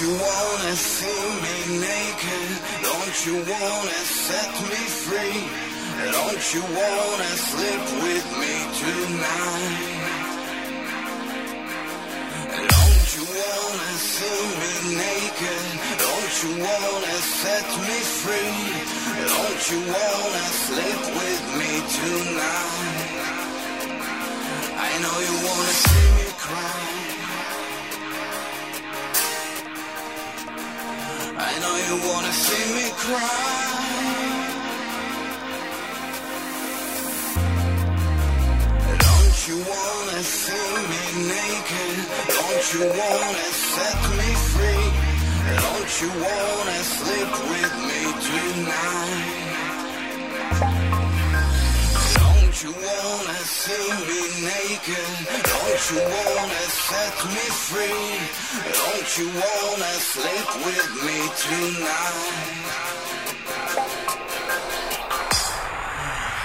you wanna see me naked? Don't you wanna set me free? Don't you wanna sleep with me tonight? Don't you wanna see me naked? Don't you wanna set me free? Don't you wanna sleep with me tonight? I know you wanna see me cry. I know you wanna see me cry. Don't you wanna see me naked? Don't you wanna set me free? Don't you wanna sleep with me tonight? You wanna see me naked? Don't you wanna set me free? Don't you wanna sleep with me tonight?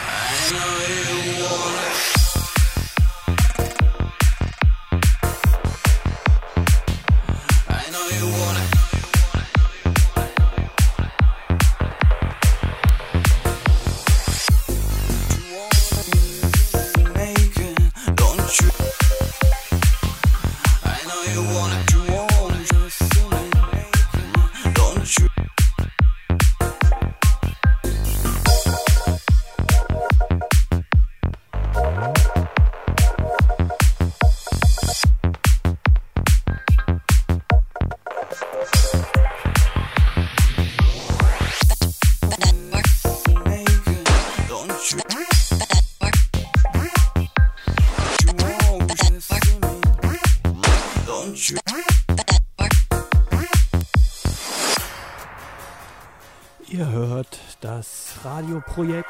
I know you wanna. I know you wanna. Ihr hört das Radioprojekt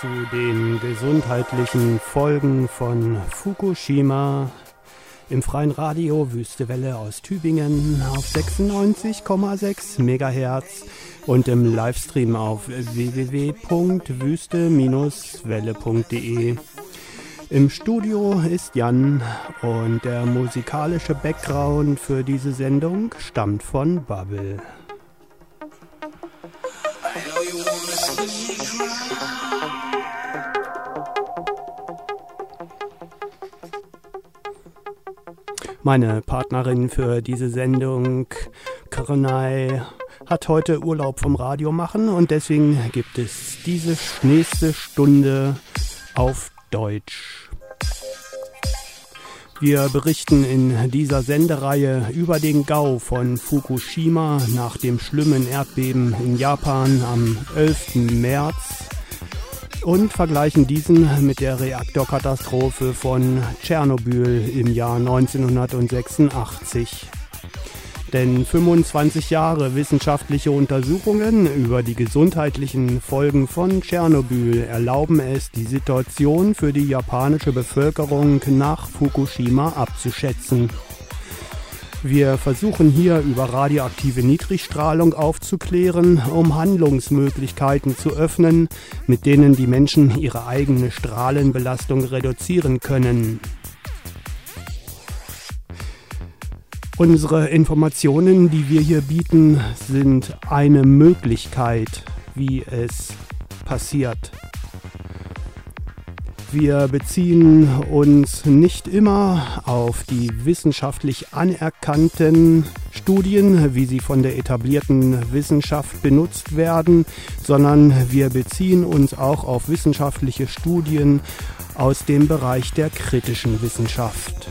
zu den gesundheitlichen Folgen von Fukushima im freien Radio Wüstewelle aus Tübingen auf 96,6 MHz und im Livestream auf www.wüste-welle.de. Im Studio ist Jan und der musikalische Background für diese Sendung stammt von Bubble. Meine Partnerin für diese Sendung, Karenai, hat heute Urlaub vom Radio machen und deswegen gibt es diese nächste Stunde auf Deutsch. Wir berichten in dieser Sendereihe über den Gau von Fukushima nach dem schlimmen Erdbeben in Japan am 11. März und vergleichen diesen mit der Reaktorkatastrophe von Tschernobyl im Jahr 1986. Denn 25 Jahre wissenschaftliche Untersuchungen über die gesundheitlichen Folgen von Tschernobyl erlauben es, die Situation für die japanische Bevölkerung nach Fukushima abzuschätzen. Wir versuchen hier über radioaktive Niedrigstrahlung aufzuklären, um Handlungsmöglichkeiten zu öffnen, mit denen die Menschen ihre eigene Strahlenbelastung reduzieren können. Unsere Informationen, die wir hier bieten, sind eine Möglichkeit, wie es passiert. Wir beziehen uns nicht immer auf die wissenschaftlich anerkannten Studien, wie sie von der etablierten Wissenschaft benutzt werden, sondern wir beziehen uns auch auf wissenschaftliche Studien aus dem Bereich der kritischen Wissenschaft.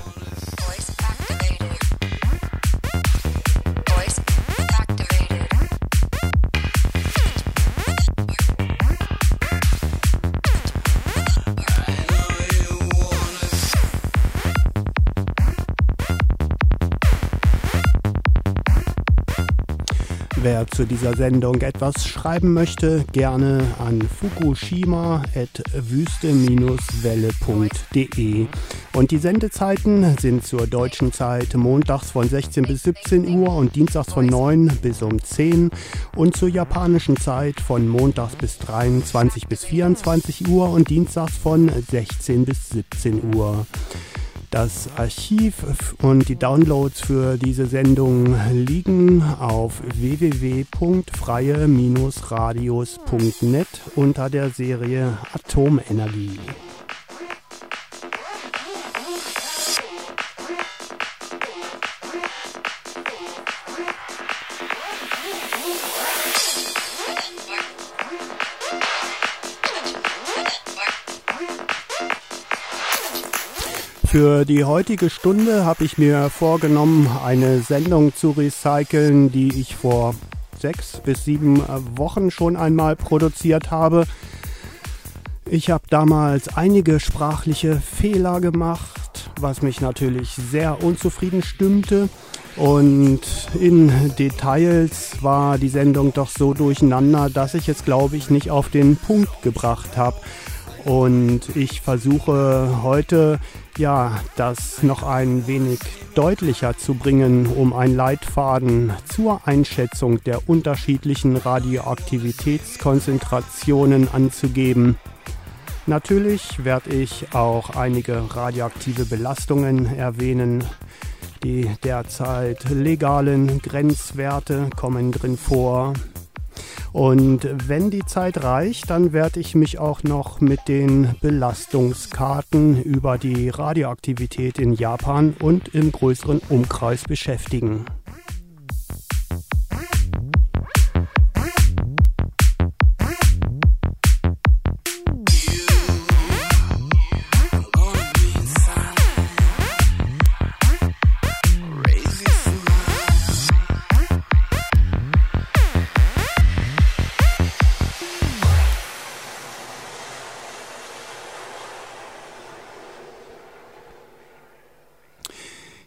Wer zu dieser Sendung etwas schreiben möchte, gerne an fukushima.wüste-welle.de. Und die Sendezeiten sind zur deutschen Zeit montags von 16 bis 17 Uhr und dienstags von 9 bis um 10 und zur japanischen Zeit von montags bis 23 bis 24 Uhr und dienstags von 16 bis 17 Uhr. Das Archiv und die Downloads für diese Sendung liegen auf www.freie-radios.net unter der Serie Atomenergie. Für die heutige Stunde habe ich mir vorgenommen, eine Sendung zu recyceln, die ich vor sechs bis sieben Wochen schon einmal produziert habe. Ich habe damals einige sprachliche Fehler gemacht, was mich natürlich sehr unzufrieden stimmte. Und in Details war die Sendung doch so durcheinander, dass ich es, glaube ich, nicht auf den Punkt gebracht habe. Und ich versuche heute ja, das noch ein wenig deutlicher zu bringen, um einen Leitfaden zur Einschätzung der unterschiedlichen Radioaktivitätskonzentrationen anzugeben. Natürlich werde ich auch einige radioaktive Belastungen erwähnen. Die derzeit legalen Grenzwerte kommen drin vor. Und wenn die Zeit reicht, dann werde ich mich auch noch mit den Belastungskarten über die Radioaktivität in Japan und im größeren Umkreis beschäftigen.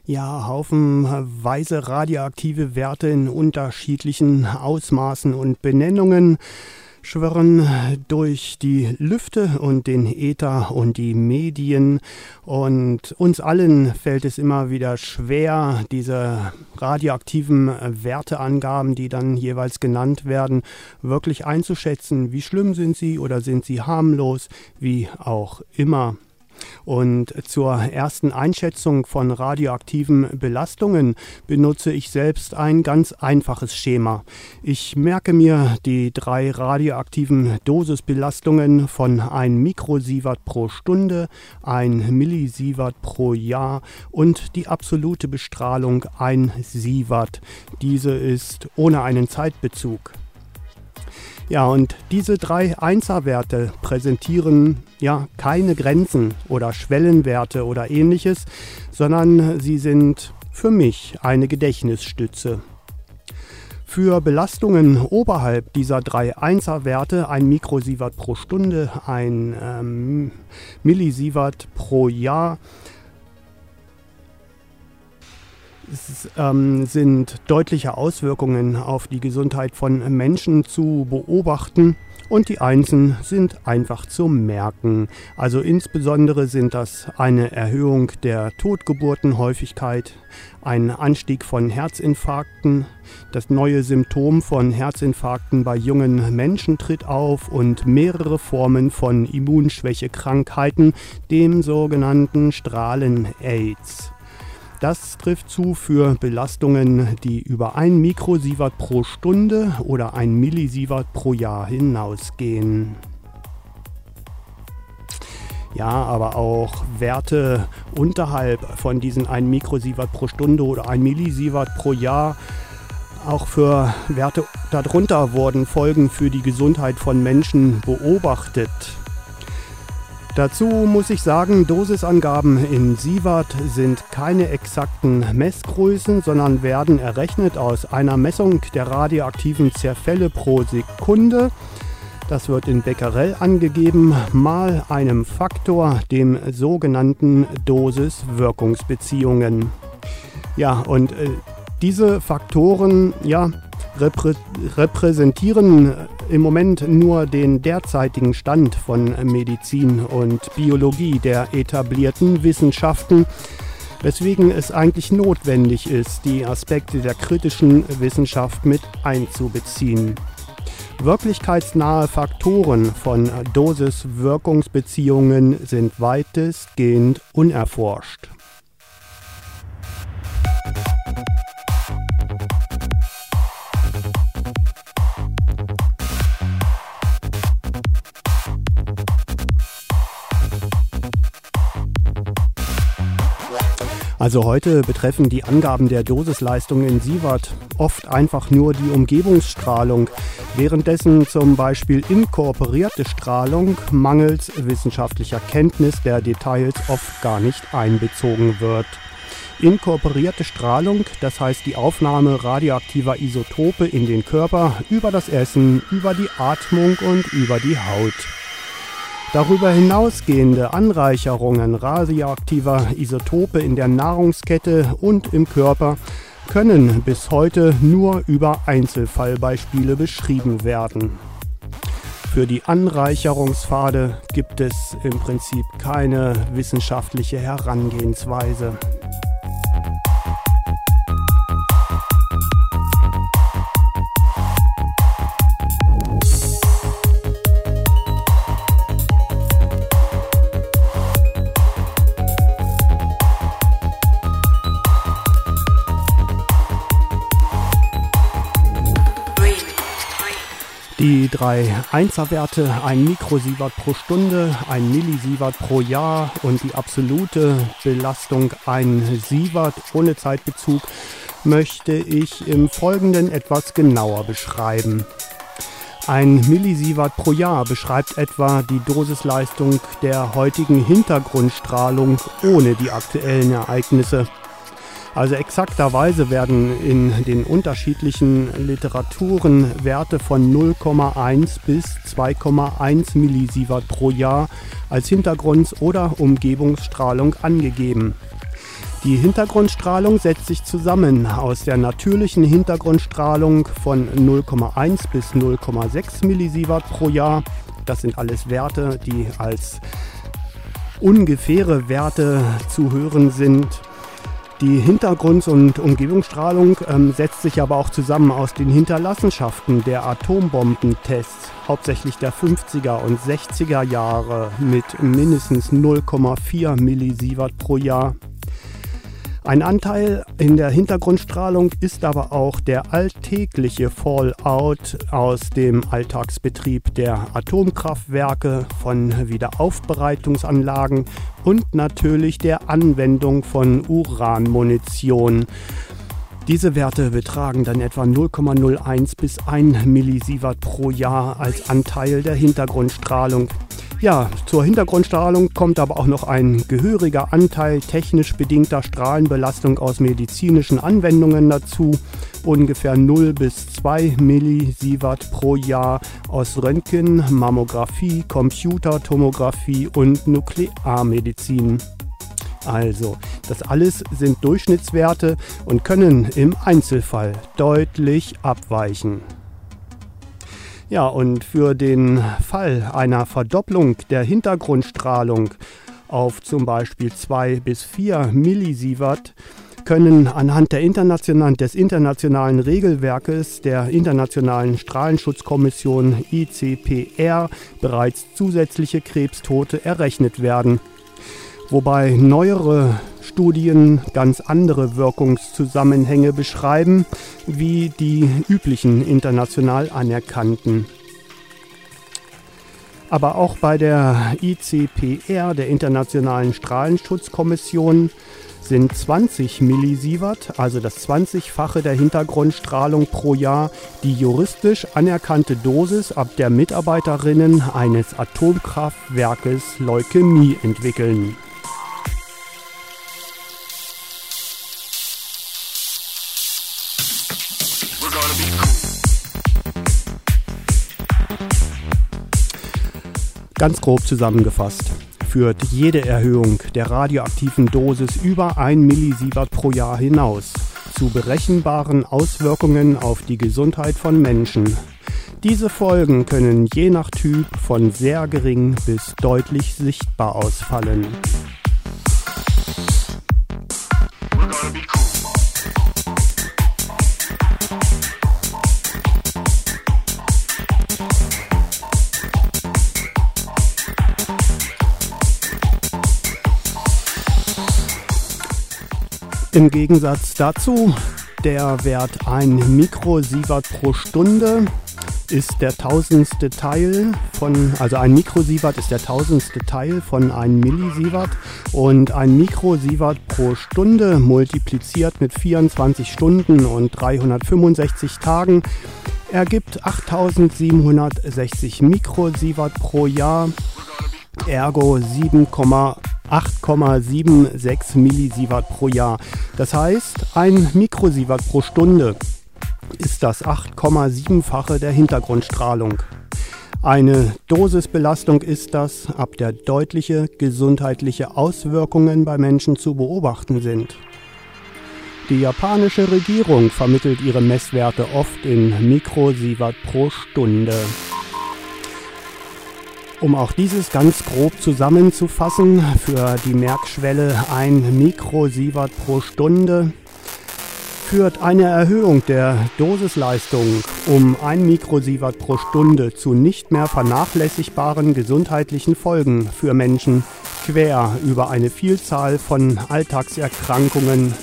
Ja, haufenweise radioaktive Werte in unterschiedlichen Ausmaßen und Benennungen schwirren durch die Lüfte und den Äther und die Medien. Und uns allen fällt es immer wieder schwer, diese radioaktiven Werteangaben, die dann jeweils genannt werden, wirklich einzuschätzen. Wie schlimm sind sie oder sind sie harmlos, wie auch immer. Und zur ersten Einschätzung von radioaktiven Belastungen benutze ich selbst ein ganz einfaches Schema. Ich merke mir die drei radioaktiven Dosisbelastungen von 1 Mikrosievert pro Stunde, 1 Millisievert pro Jahr und die absolute Bestrahlung 1 Sievert. Diese ist ohne einen Zeitbezug. Ja, und diese drei Einserwerte präsentieren ja keine Grenzen oder Schwellenwerte oder ähnliches, sondern sie sind für mich eine Gedächtnisstütze. Für Belastungen oberhalb dieser drei Einserwerte, ein Mikrosievert pro Stunde, ein ähm, Millisievert pro Jahr, sind deutliche Auswirkungen auf die Gesundheit von Menschen zu beobachten und die Einsen sind einfach zu merken. Also insbesondere sind das eine Erhöhung der Totgeburtenhäufigkeit, ein Anstieg von Herzinfarkten, das neue Symptom von Herzinfarkten bei jungen Menschen tritt auf und mehrere Formen von Immunschwächekrankheiten, dem sogenannten Strahlen-Aids. Das trifft zu für Belastungen, die über 1 Mikrosievert pro Stunde oder 1 Millisievert pro Jahr hinausgehen. Ja, aber auch Werte unterhalb von diesen 1 Mikrosievert pro Stunde oder 1 Millisievert pro Jahr auch für Werte darunter wurden Folgen für die Gesundheit von Menschen beobachtet. Dazu muss ich sagen, Dosisangaben in Sievert sind keine exakten Messgrößen, sondern werden errechnet aus einer Messung der radioaktiven Zerfälle pro Sekunde. Das wird in Becquerel angegeben, mal einem Faktor, dem sogenannten Dosis-Wirkungsbeziehungen. Ja, und äh, diese Faktoren, ja, reprä repräsentieren im Moment nur den derzeitigen Stand von Medizin und Biologie der etablierten Wissenschaften, weswegen es eigentlich notwendig ist, die Aspekte der kritischen Wissenschaft mit einzubeziehen. Wirklichkeitsnahe Faktoren von Dosis-Wirkungsbeziehungen sind weitestgehend unerforscht. Also heute betreffen die Angaben der Dosisleistung in Sievert oft einfach nur die Umgebungsstrahlung, währenddessen zum Beispiel inkorporierte Strahlung mangels wissenschaftlicher Kenntnis der Details oft gar nicht einbezogen wird. Inkorporierte Strahlung, das heißt die Aufnahme radioaktiver Isotope in den Körper über das Essen, über die Atmung und über die Haut. Darüber hinausgehende Anreicherungen radioaktiver Isotope in der Nahrungskette und im Körper können bis heute nur über Einzelfallbeispiele beschrieben werden. Für die Anreicherungspfade gibt es im Prinzip keine wissenschaftliche Herangehensweise. Die drei Einserwerte, ein Mikrosievert pro Stunde, ein Millisievert pro Jahr und die absolute Belastung ein Sievert ohne Zeitbezug möchte ich im Folgenden etwas genauer beschreiben. Ein Millisievert pro Jahr beschreibt etwa die Dosisleistung der heutigen Hintergrundstrahlung ohne die aktuellen Ereignisse. Also exakterweise werden in den unterschiedlichen Literaturen Werte von 0,1 bis 2,1 Millisievert pro Jahr als Hintergrunds- oder Umgebungsstrahlung angegeben. Die Hintergrundstrahlung setzt sich zusammen aus der natürlichen Hintergrundstrahlung von 0,1 bis 0,6 Millisievert pro Jahr. Das sind alles Werte, die als ungefähre Werte zu hören sind. Die Hintergrunds- und Umgebungsstrahlung ähm, setzt sich aber auch zusammen aus den Hinterlassenschaften der Atombombentests, hauptsächlich der 50er und 60er Jahre mit mindestens 0,4 Millisievert pro Jahr. Ein Anteil in der Hintergrundstrahlung ist aber auch der alltägliche Fallout aus dem Alltagsbetrieb der Atomkraftwerke, von Wiederaufbereitungsanlagen und natürlich der Anwendung von Uranmunition. Diese Werte betragen dann etwa 0,01 bis 1 Millisievert pro Jahr als Anteil der Hintergrundstrahlung. Ja, zur Hintergrundstrahlung kommt aber auch noch ein gehöriger Anteil technisch bedingter Strahlenbelastung aus medizinischen Anwendungen dazu. Ungefähr 0 bis 2 Millisievert pro Jahr aus Röntgen, Mammographie, Computertomographie und Nuklearmedizin. Also, das alles sind Durchschnittswerte und können im Einzelfall deutlich abweichen. Ja, und für den Fall einer Verdopplung der Hintergrundstrahlung auf zum Beispiel 2 bis 4 Millisievert können anhand der internationalen, des internationalen Regelwerkes der Internationalen Strahlenschutzkommission ICPR bereits zusätzliche Krebstote errechnet werden. Wobei neuere Studien ganz andere Wirkungszusammenhänge beschreiben, wie die üblichen international anerkannten. Aber auch bei der ICPR, der Internationalen Strahlenschutzkommission, sind 20 Millisievert, also das 20-fache der Hintergrundstrahlung pro Jahr, die juristisch anerkannte Dosis, ab der Mitarbeiterinnen eines Atomkraftwerkes Leukämie entwickeln. Ganz grob zusammengefasst führt jede Erhöhung der radioaktiven Dosis über 1 Millisievert pro Jahr hinaus zu berechenbaren Auswirkungen auf die Gesundheit von Menschen. Diese Folgen können je nach Typ von sehr gering bis deutlich sichtbar ausfallen. Im Gegensatz dazu der Wert 1 Mikrosievert pro Stunde ist der tausendste Teil von, also ein Mikrosievert ist der tausendste Teil von einem Millisievert. Und ein Mikrosievert pro Stunde multipliziert mit 24 Stunden und 365 Tagen ergibt 8760 Mikrosievert pro Jahr, ergo 7,8,76 Millisievert pro Jahr. Das heißt, ein Mikrosievert pro Stunde ist das 8,7-fache der Hintergrundstrahlung. Eine Dosisbelastung ist das, ab der deutliche gesundheitliche Auswirkungen bei Menschen zu beobachten sind. Die japanische Regierung vermittelt ihre Messwerte oft in Mikrosievert pro Stunde. Um auch dieses ganz grob zusammenzufassen, für die Merkschwelle ein Mikrosievert pro Stunde führt eine Erhöhung der Dosisleistung um 1 Mikrosievert pro Stunde zu nicht mehr vernachlässigbaren gesundheitlichen Folgen für Menschen quer über eine Vielzahl von Alltagserkrankungen.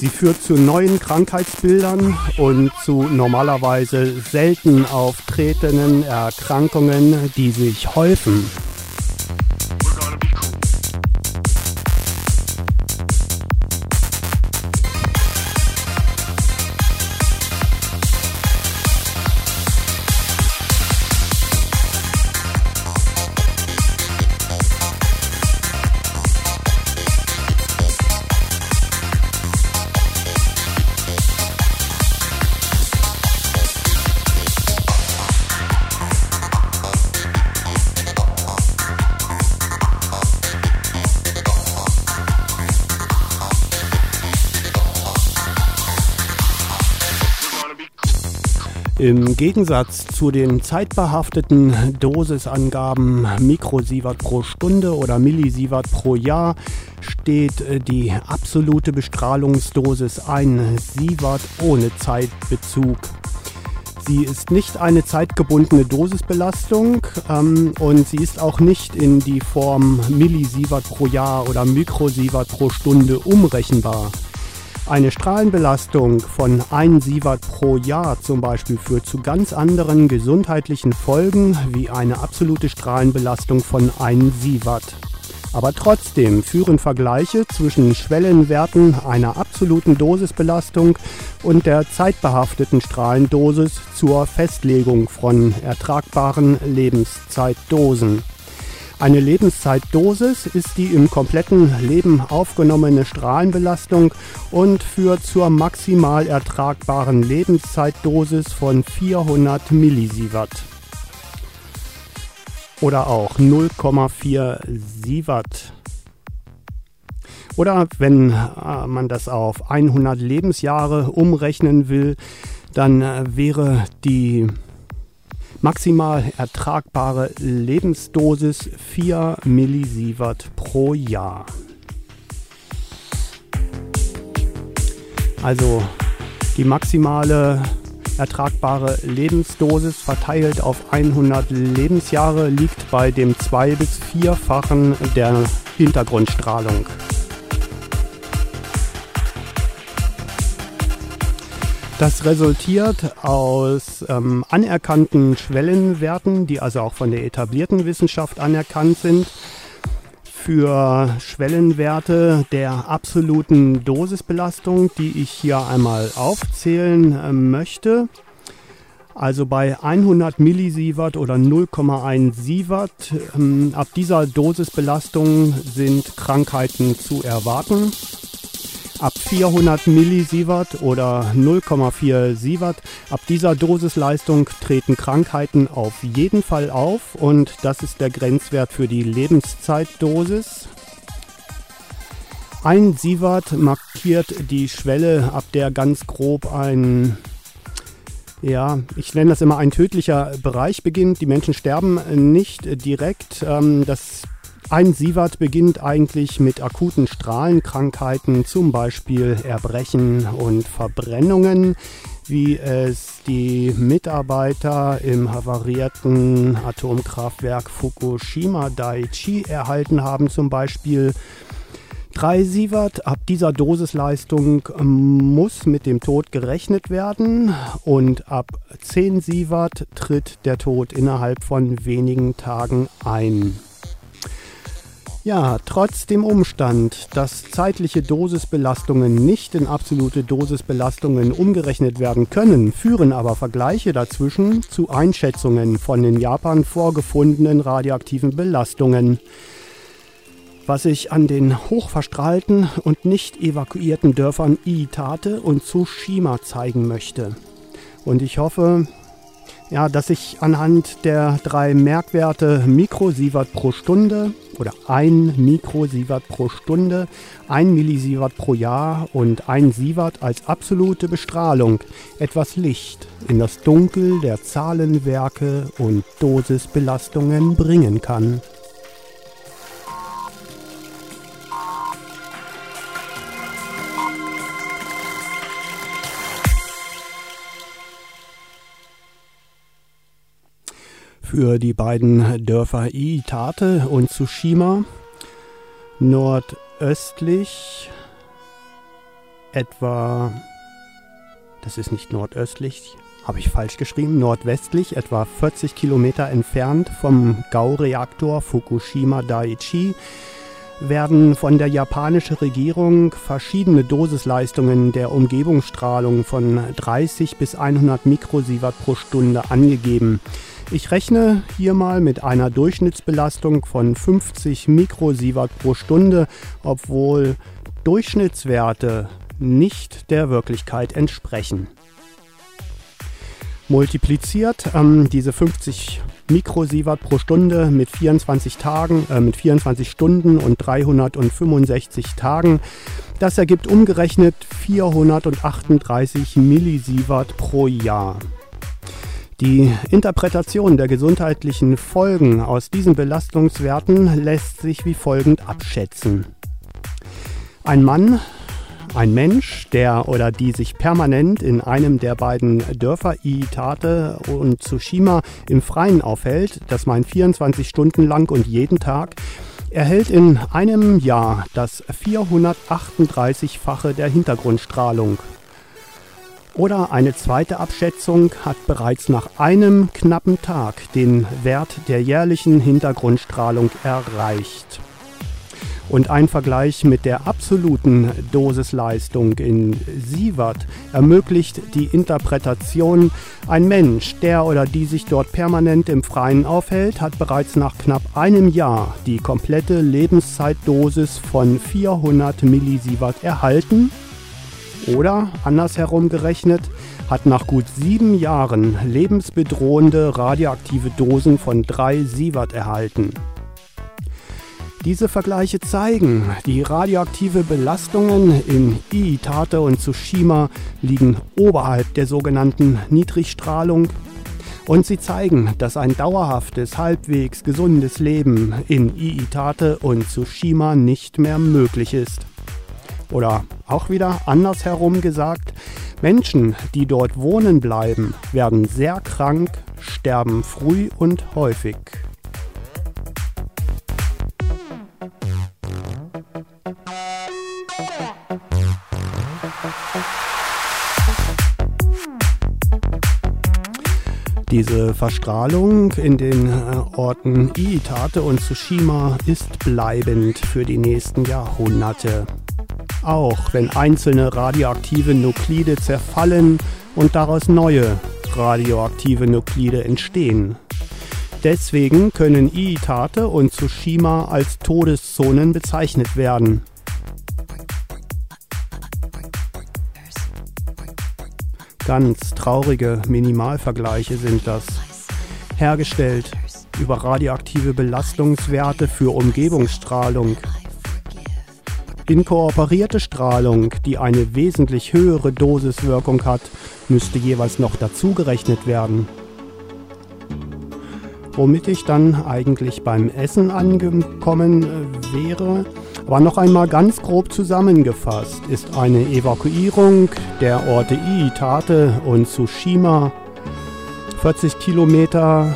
Sie führt zu neuen Krankheitsbildern und zu normalerweise selten auftretenden Erkrankungen, die sich häufen. Im Gegensatz zu den zeitbehafteten Dosisangaben Mikrosievert pro Stunde oder Millisievert pro Jahr steht äh, die absolute Bestrahlungsdosis 1 Sievert ohne Zeitbezug. Sie ist nicht eine zeitgebundene Dosisbelastung ähm, und sie ist auch nicht in die Form Millisievert pro Jahr oder Mikrosievert pro Stunde umrechenbar. Eine Strahlenbelastung von 1 Sievert pro Jahr zum Beispiel führt zu ganz anderen gesundheitlichen Folgen wie eine absolute Strahlenbelastung von 1 Sievert. Aber trotzdem führen Vergleiche zwischen Schwellenwerten einer absoluten Dosisbelastung und der zeitbehafteten Strahlendosis zur Festlegung von ertragbaren Lebenszeitdosen. Eine Lebenszeitdosis ist die im kompletten Leben aufgenommene Strahlenbelastung und führt zur maximal ertragbaren Lebenszeitdosis von 400 Millisievert. Oder auch 0,4 Sievert. Oder wenn äh, man das auf 100 Lebensjahre umrechnen will, dann äh, wäre die Maximal ertragbare Lebensdosis 4 Millisievert pro Jahr. Also die maximale ertragbare Lebensdosis verteilt auf 100 Lebensjahre liegt bei dem zwei- bis vierfachen der Hintergrundstrahlung. Das resultiert aus ähm, anerkannten Schwellenwerten, die also auch von der etablierten Wissenschaft anerkannt sind, für Schwellenwerte der absoluten Dosisbelastung, die ich hier einmal aufzählen äh, möchte. Also bei 100 Millisievert oder 0,1 Sievert, ähm, ab dieser Dosisbelastung sind Krankheiten zu erwarten. Ab 400 Millisievert oder 0,4 Sievert, ab dieser Dosisleistung treten Krankheiten auf jeden Fall auf und das ist der Grenzwert für die Lebenszeitdosis. Ein Sievert markiert die Schwelle, ab der ganz grob ein, ja, ich nenne das immer ein tödlicher Bereich beginnt. Die Menschen sterben nicht direkt. Ähm, das ein Sievert beginnt eigentlich mit akuten Strahlenkrankheiten, zum Beispiel Erbrechen und Verbrennungen, wie es die Mitarbeiter im havarierten Atomkraftwerk Fukushima Daiichi erhalten haben zum Beispiel. 3 Sievert, ab dieser Dosisleistung ähm, muss mit dem Tod gerechnet werden und ab 10 Sievert tritt der Tod innerhalb von wenigen Tagen ein. Ja, trotz dem Umstand, dass zeitliche Dosisbelastungen nicht in absolute Dosisbelastungen umgerechnet werden können, führen aber Vergleiche dazwischen zu Einschätzungen von in Japan vorgefundenen radioaktiven Belastungen. Was ich an den hochverstrahlten und nicht evakuierten Dörfern Iitate und Tsushima zeigen möchte. Und ich hoffe, ja, dass ich anhand der drei Merkwerte Mikrosievert pro Stunde oder ein Mikrosievert pro Stunde, ein Millisievert pro Jahr und ein Sievert als absolute Bestrahlung etwas Licht in das Dunkel der Zahlenwerke und Dosisbelastungen bringen kann. Für die beiden Dörfer Iitate und Tsushima. Nordöstlich etwa, das ist nicht nordöstlich, habe ich falsch geschrieben, nordwestlich etwa 40 Kilometer entfernt vom Gau-Reaktor Fukushima Daiichi werden von der japanischen Regierung verschiedene Dosisleistungen der Umgebungsstrahlung von 30 bis 100 Mikrosievert pro Stunde angegeben. Ich rechne hier mal mit einer Durchschnittsbelastung von 50 Mikrosievert pro Stunde, obwohl Durchschnittswerte nicht der Wirklichkeit entsprechen. Multipliziert ähm, diese 50 Mikrosievert pro Stunde mit 24 Tagen, äh, mit 24 Stunden und 365 Tagen. Das ergibt umgerechnet 438 Millisievert pro Jahr. Die Interpretation der gesundheitlichen Folgen aus diesen Belastungswerten lässt sich wie folgend abschätzen. Ein Mann, ein Mensch, der oder die sich permanent in einem der beiden Dörfer Iitate und Tsushima im Freien aufhält, das meint 24 Stunden lang und jeden Tag, erhält in einem Jahr das 438-fache der Hintergrundstrahlung. Oder eine zweite Abschätzung hat bereits nach einem knappen Tag den Wert der jährlichen Hintergrundstrahlung erreicht. Und ein Vergleich mit der absoluten Dosisleistung in Sievert ermöglicht die Interpretation, ein Mensch, der oder die sich dort permanent im Freien aufhält, hat bereits nach knapp einem Jahr die komplette Lebenszeitdosis von 400 Millisievert erhalten oder andersherum gerechnet, hat nach gut sieben Jahren lebensbedrohende radioaktive Dosen von 3 Sievert erhalten. Diese Vergleiche zeigen, die radioaktive Belastungen in Iitate und Tsushima liegen oberhalb der sogenannten Niedrigstrahlung und sie zeigen, dass ein dauerhaftes, halbwegs gesundes Leben in Iitate und Tsushima nicht mehr möglich ist. Oder auch wieder andersherum gesagt, Menschen, die dort wohnen bleiben, werden sehr krank, sterben früh und häufig. Diese Verstrahlung in den äh, Orten Iitate und Tsushima ist bleibend für die nächsten Jahrhunderte. Auch wenn einzelne radioaktive Nuklide zerfallen und daraus neue radioaktive Nuklide entstehen. Deswegen können Iitate und Tsushima als Todeszonen bezeichnet werden. Ganz traurige Minimalvergleiche sind das. Hergestellt über radioaktive Belastungswerte für Umgebungsstrahlung. Inkooperierte Strahlung, die eine wesentlich höhere Dosiswirkung hat, müsste jeweils noch dazugerechnet werden. Womit ich dann eigentlich beim Essen angekommen äh, wäre. Aber noch einmal ganz grob zusammengefasst ist eine Evakuierung der Orte Iitate und Tsushima 40 Kilometer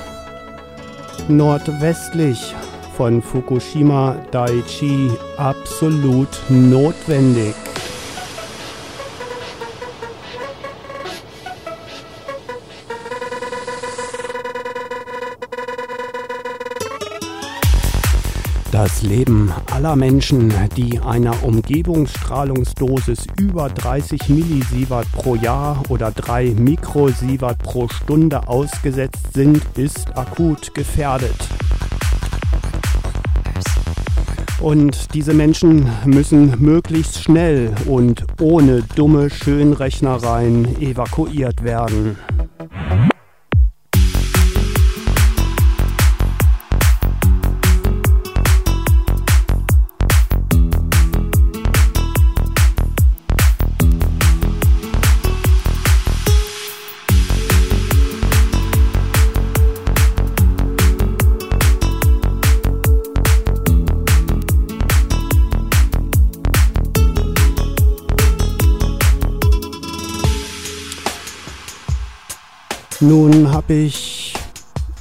nordwestlich von Fukushima Daiichi absolut notwendig. Leben aller Menschen, die einer Umgebungsstrahlungsdosis über 30 Millisievert pro Jahr oder 3 Mikrosievert pro Stunde ausgesetzt sind, ist akut gefährdet. Und diese Menschen müssen möglichst schnell und ohne dumme Schönrechnereien evakuiert werden. Nun habe ich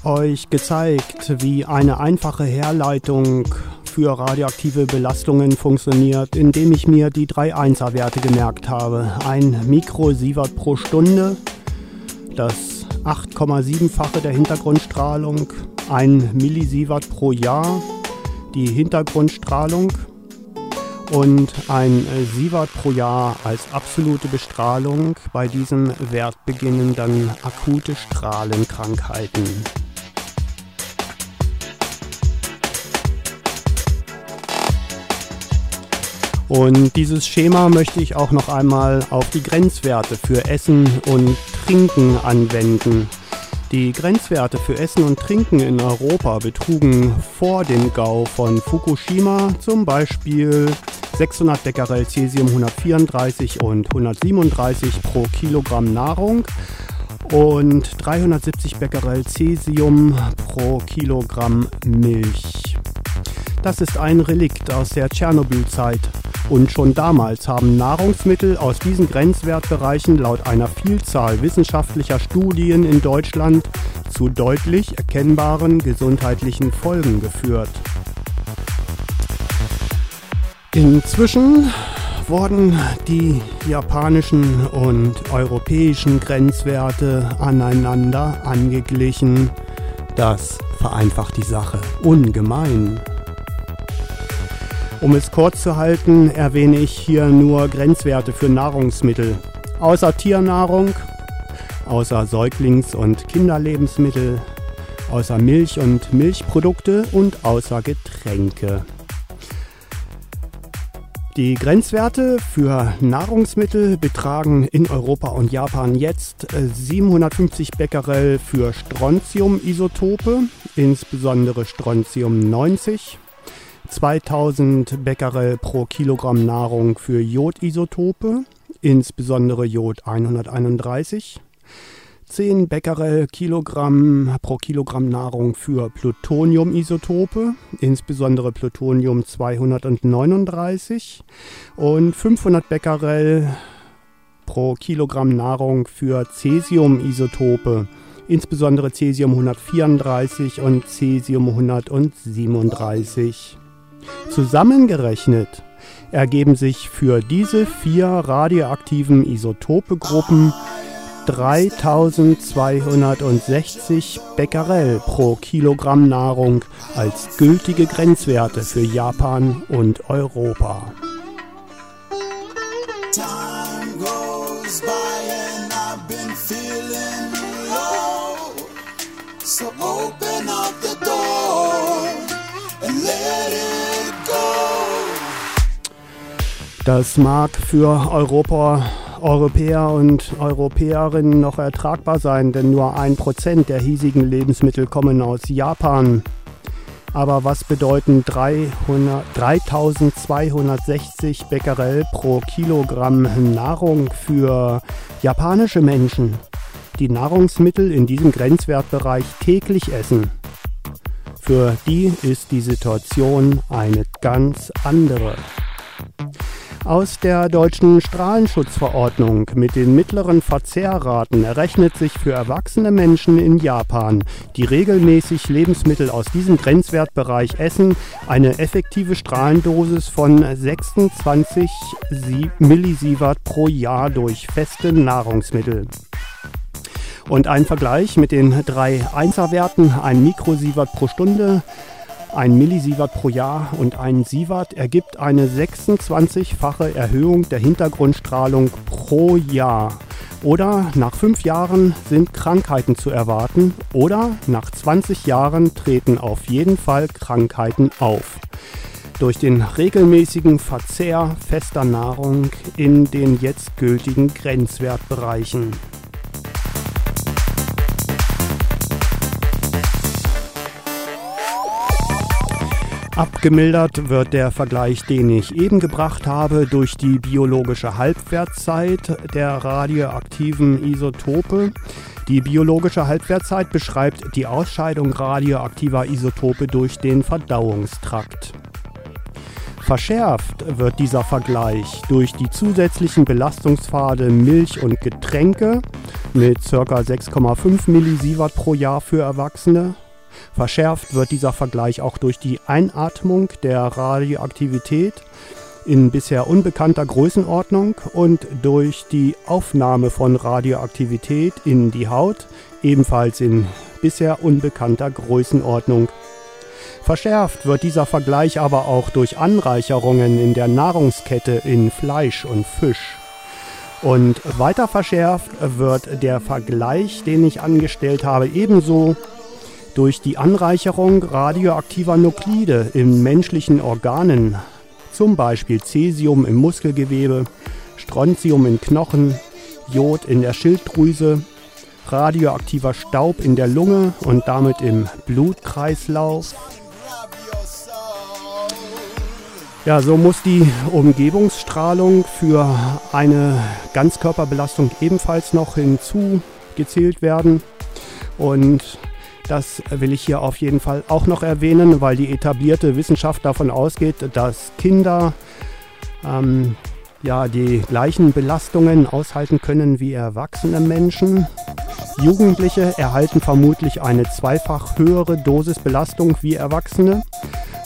euch gezeigt, wie eine einfache Herleitung für radioaktive Belastungen funktioniert, indem ich mir die drei Einser-Werte gemerkt habe. Ein Mikrosievert pro Stunde, das 8,7-fache der Hintergrundstrahlung, ein Millisievert pro Jahr, die Hintergrundstrahlung und ein Sievert pro Jahr als absolute Bestrahlung. Bei diesem Wert beginnen dann akute Strahlenkrankheiten. Und dieses Schema möchte ich auch noch einmal auf die Grenzwerte für Essen und Trinken anwenden. Die Grenzwerte für Essen und Trinken in Europa betrugen vor dem Gau von Fukushima zum Beispiel 600 Becquerel Cäsium 134 und 137 pro Kilogramm Nahrung und 370 Becquerel Cäsium pro Kilogramm Milch. Das ist ein Relikt aus der Tschernobyl-Zeit. Und schon damals haben Nahrungsmittel aus diesen Grenzwertbereichen laut einer Vielzahl wissenschaftlicher Studien in Deutschland zu deutlich erkennbaren gesundheitlichen Folgen geführt. Inzwischen wurden die japanischen und europäischen Grenzwerte aneinander angeglichen. Das vereinfacht die Sache ungemein. Um es kurz zu halten, erwähne ich hier nur Grenzwerte für Nahrungsmittel. Außer Tiernahrung, außer Säuglings- und Kinderlebensmittel, außer Milch und Milchprodukte und außer Getränke. Die Grenzwerte für Nahrungsmittel betragen in Europa und Japan jetzt 750 Becquerel für Strontium-Isotope, insbesondere Strontium 90, 2000 Becquerel pro Kilogramm Nahrung für Jodisotope, insbesondere Jod 131, 10 Becquerel Kilogramm pro Kilogramm Nahrung für Plutoniumisotope, insbesondere Plutonium 239 und 500 Becquerel pro Kilogramm Nahrung für Cäsiumisotope, insbesondere Cäsium 134 und Cäsium 137. Zusammengerechnet ergeben sich für diese vier radioaktiven Isotopegruppen 3260 Becquerel pro Kilogramm Nahrung als gültige Grenzwerte für Japan und Europa. Das mag für Europa, Europäer und Europäerinnen noch ertragbar sein, denn nur ein Prozent der hiesigen Lebensmittel kommen aus Japan. Aber was bedeuten 300, 3260 Becquerel pro Kilogramm Nahrung für japanische Menschen, die Nahrungsmittel in diesem Grenzwertbereich täglich essen? Für die ist die Situation eine ganz andere. Aus der deutschen Strahlenschutzverordnung mit den mittleren Verzehrraten errechnet sich für erwachsene Menschen in Japan, die regelmäßig Lebensmittel aus diesem Grenzwertbereich essen, eine effektive Strahlendosis von 26 Sie- Millisievert pro Jahr durch feste Nahrungsmittel. Und ein Vergleich mit den drei Einserwerten, ein Mikrosievert pro Stunde, ein Millisievert pro Jahr und ein Sievert ergibt eine 26-fache Erhöhung der Hintergrundstrahlung pro Jahr. Oder nach fünf Jahren sind Krankheiten zu erwarten oder nach 20 Jahren treten auf jeden Fall Krankheiten auf. Durch den regelmäßigen Verzehr fester Nahrung in den jetzt gültigen Grenzwertbereichen. Abgemildert wird der Vergleich, den ich eben gebracht habe, durch die biologische Halbwertszeit der radioaktiven Isotope. Die biologische Halbwertszeit beschreibt die Ausscheidung radioaktiver Isotope durch den Verdauungstrakt. Verschärft wird dieser Vergleich durch die zusätzlichen Belastungspfade Milch und Getränke mit ca. 6,5 Millisievert pro Jahr für Erwachsene Verschärft wird dieser Vergleich auch durch die Einatmung der Radioaktivität in bisher unbekannter Größenordnung und durch die Aufnahme von Radioaktivität in die Haut, ebenfalls in bisher unbekannter Größenordnung. Verschärft wird dieser Vergleich aber auch durch Anreicherungen in der Nahrungskette in Fleisch und Fisch. Und weiter verschärft wird der Vergleich, den ich angestellt habe, ebenso durch die Anreicherung radioaktiver Nuklide in menschlichen Organen, zum Beispiel Cäsium im Muskelgewebe, Strontium in Knochen, Jod in der Schilddrüse, radioaktiver Staub in der Lunge und damit im Blutkreislauf. Ja, so muss die Umgebungsstrahlung für eine Ganzkörperbelastung ebenfalls noch hinzugezählt werden. Und das will ich hier auf jeden Fall auch noch erwähnen, weil die etablierte Wissenschaft davon ausgeht, dass Kinder ähm, ja, die gleichen Belastungen aushalten können wie erwachsene Menschen. Jugendliche erhalten vermutlich eine zweifach höhere Dosis Belastung wie Erwachsene.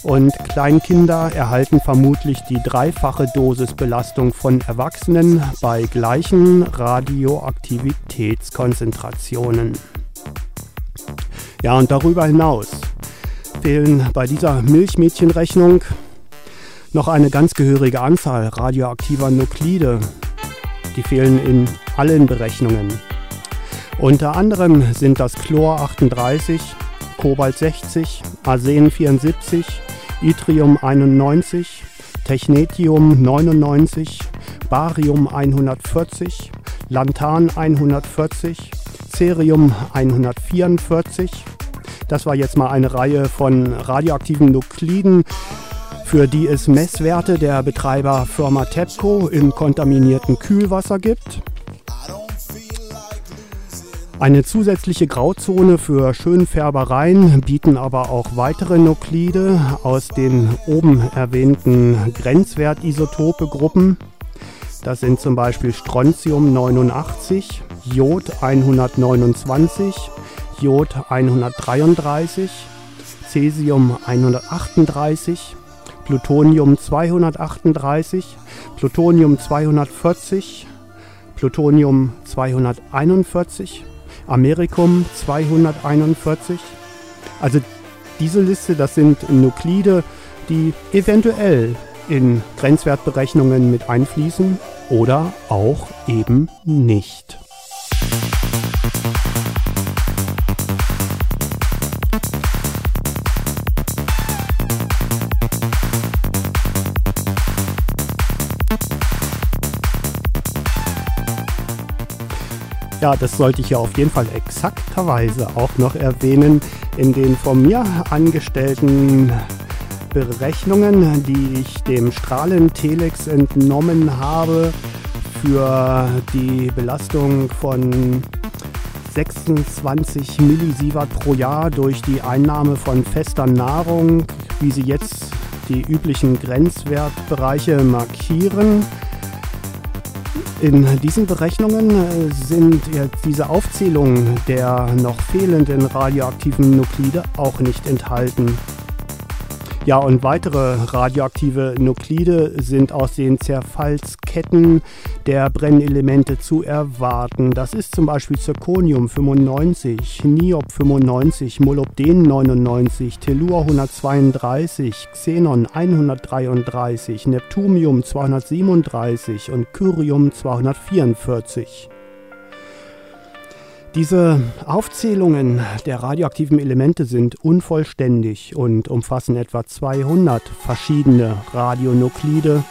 Und Kleinkinder erhalten vermutlich die dreifache Dosis Belastung von Erwachsenen bei gleichen Radioaktivitätskonzentrationen. Ja, und darüber hinaus fehlen bei dieser Milchmädchenrechnung noch eine ganz gehörige Anzahl radioaktiver Nuklide. Die fehlen in allen Berechnungen. Unter anderem sind das Chlor 38, Kobalt 60, Arsen 74, Yttrium 91, Technetium 99, Barium 140, Lanthan 140, Cerium 144. Das war jetzt mal eine Reihe von radioaktiven Nukliden, für die es Messwerte der Betreiberfirma TEPCO im kontaminierten Kühlwasser gibt. Eine zusätzliche Grauzone für Schönfärbereien bieten aber auch weitere Nuklide aus den oben erwähnten Grenzwertisotope-Gruppen. Das sind zum Beispiel Strontium 89, Jod 129, Jod 133, Cäsium 138, Plutonium 238, Plutonium 240, Plutonium 241, Amerikum 241. Also diese Liste, das sind Nuklide, die eventuell in Grenzwertberechnungen mit einfließen oder auch eben nicht. Ja, das sollte ich ja auf jeden Fall exakterweise auch noch erwähnen. In den von mir angestellten Berechnungen, die ich dem Strahlentelex entnommen habe, für die Belastung von 26 Millisievert pro Jahr durch die Einnahme von fester Nahrung, wie sie jetzt die üblichen Grenzwertbereiche markieren. In diesen Berechnungen äh, sind diese Aufzählungen der noch fehlenden radioaktiven Nuklide auch nicht enthalten. Ja, und weitere radioaktive Nuklide sind aus den Zerfallsketten der Brennelemente zu erwarten. Das ist zum Beispiel Zirconium 95, Niob 95, Molybden 99, Tellur 132, Xenon 133, Neptunium 237 und Kyrium 244. Diese Aufzählungen der radioaktiven Elemente sind unvollständig und umfassen etwa 200 verschiedene Radionuklide,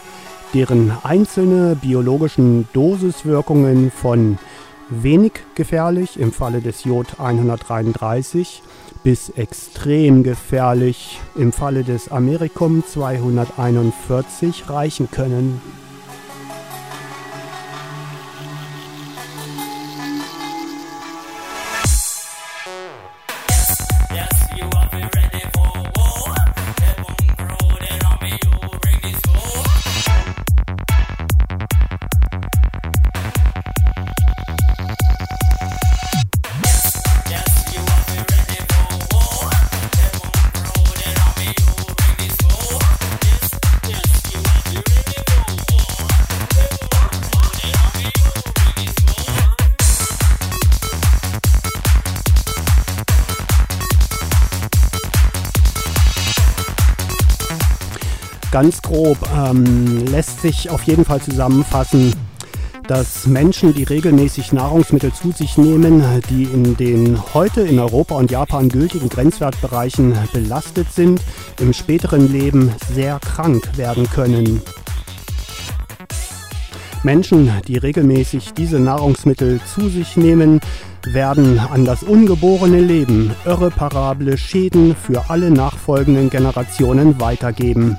deren einzelne biologischen Dosiswirkungen von wenig gefährlich im Falle des Jod 133 bis extrem gefährlich im Falle des Amerikum 241 reichen können. Ganz grob ähm, lässt sich auf jeden Fall zusammenfassen, dass Menschen, die regelmäßig Nahrungsmittel zu sich nehmen, die in den heute in Europa und Japan gültigen Grenzwertbereichen belastet sind, im späteren Leben sehr krank werden können. Menschen, die regelmäßig diese Nahrungsmittel zu sich nehmen, werden an das ungeborene Leben irreparable Schäden für alle nachfolgenden Generationen weitergeben.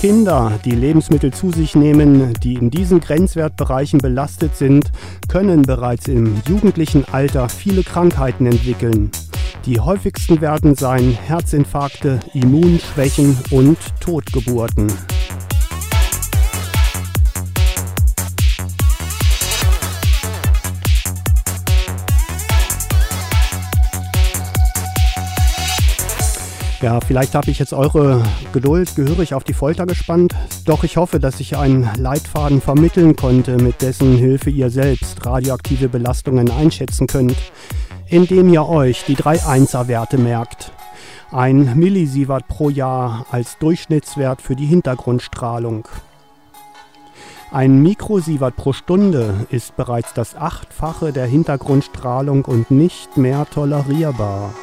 Kinder, die Lebensmittel zu sich nehmen, die in diesen Grenzwertbereichen belastet sind, können bereits im jugendlichen Alter viele Krankheiten entwickeln. Die häufigsten werden sein Herzinfarkte, Immunschwächen und Totgeburten. Ja, vielleicht habe ich jetzt eure Geduld gehörig auf die Folter gespannt, doch ich hoffe, dass ich einen Leitfaden vermitteln konnte, mit dessen Hilfe ihr selbst radioaktive Belastungen einschätzen könnt, indem ihr euch die drei Einser-Werte merkt. Ein Millisievert pro Jahr als Durchschnittswert für die Hintergrundstrahlung. Ein Mikrosievert pro Stunde ist bereits das Achtfache der Hintergrundstrahlung und nicht mehr tolerierbar.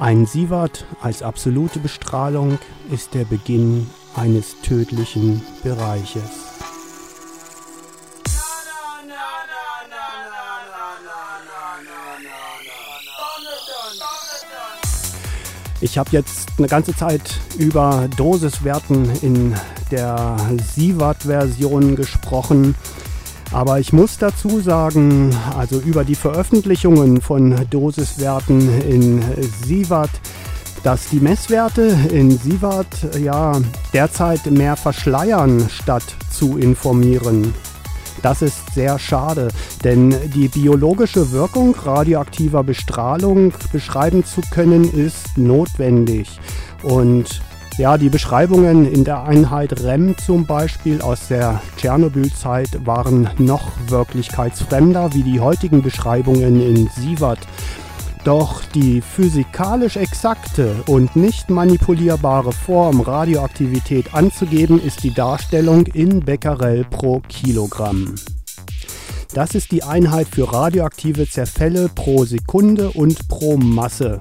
Ein Sievert als absolute Bestrahlung ist der Beginn eines tödlichen Bereiches. Ich habe jetzt eine ganze Zeit über Dosiswerten in der Sievert-Version gesprochen. Aber ich muss dazu sagen, also über die Veröffentlichungen von Dosiswerten in Sievert, dass die Messwerte in Sievert ja derzeit mehr verschleiern, statt zu informieren. Das ist sehr schade, denn die biologische Wirkung radioaktiver Bestrahlung beschreiben zu können, ist notwendig. Und ja, die Beschreibungen in der Einheit REM zum Beispiel aus der Tschernobyl-Zeit waren noch wirklichkeitsfremder wie die heutigen Beschreibungen in Sievert. Doch die physikalisch exakte und nicht manipulierbare Form Radioaktivität anzugeben ist die Darstellung in Becquerel pro Kilogramm. Das ist die Einheit für radioaktive Zerfälle pro Sekunde und pro Masse.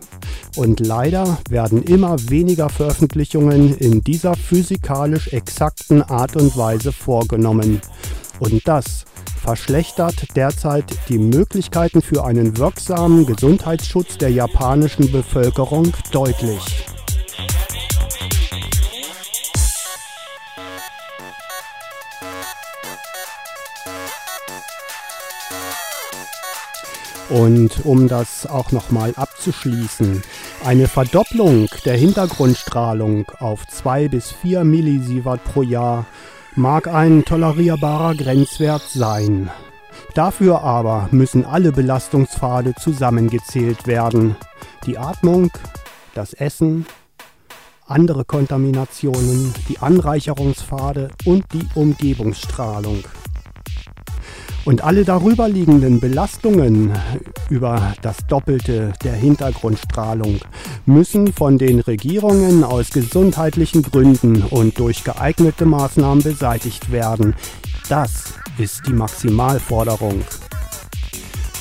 Und leider werden immer weniger Veröffentlichungen in dieser physikalisch exakten Art und Weise vorgenommen. Und das verschlechtert derzeit die Möglichkeiten für einen wirksamen Gesundheitsschutz der japanischen Bevölkerung deutlich. Und um das auch nochmal abzuschließen, Eine Verdopplung der Hintergrundstrahlung auf 2 bis 4 Millisievert pro Jahr mag ein tolerierbarer Grenzwert sein. Dafür aber müssen alle Belastungspfade zusammengezählt werden. Die Atmung, das Essen, andere Kontaminationen, die Anreicherungspfade und die Umgebungsstrahlung. Und alle darüber liegenden Belastungen über das Doppelte der Hintergrundstrahlung müssen von den Regierungen aus gesundheitlichen Gründen und durch geeignete Maßnahmen beseitigt werden. Das ist die Maximalforderung.